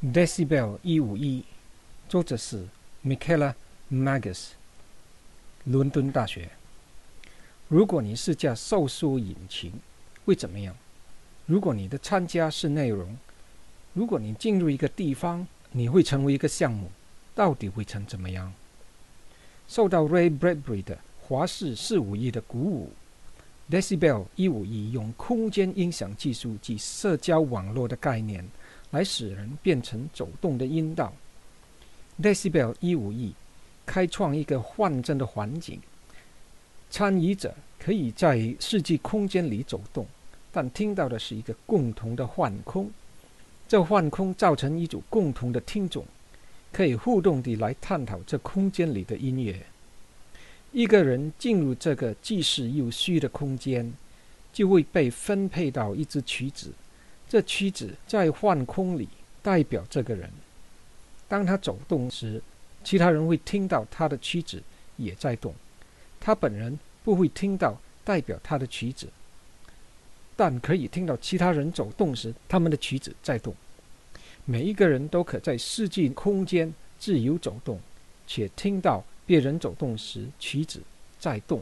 Decibel 一五一，作者是 Michaela Magus，伦敦大学。如果你是架搜索引擎，会怎么样？如果你的参加是内容，如果你进入一个地方，你会成为一个项目，到底会成怎么样？受到 Ray Bradbury 的华氏四五一的鼓舞，Decibel 一五一用空间音响技术及社交网络的概念。来使人变成走动的阴道。Decibel 一五一，开创一个幻真的环境。参与者可以在世纪空间里走动，但听到的是一个共同的幻空。这幻空造成一组共同的听众，可以互动地来探讨这空间里的音乐。一个人进入这个既是又虚的空间，就会被分配到一支曲子。这曲子在幻空里代表这个人。当他走动时，其他人会听到他的曲子也在动。他本人不会听到代表他的曲子，但可以听到其他人走动时他们的曲子在动。每一个人都可在世纪空间自由走动，且听到别人走动时曲子在动。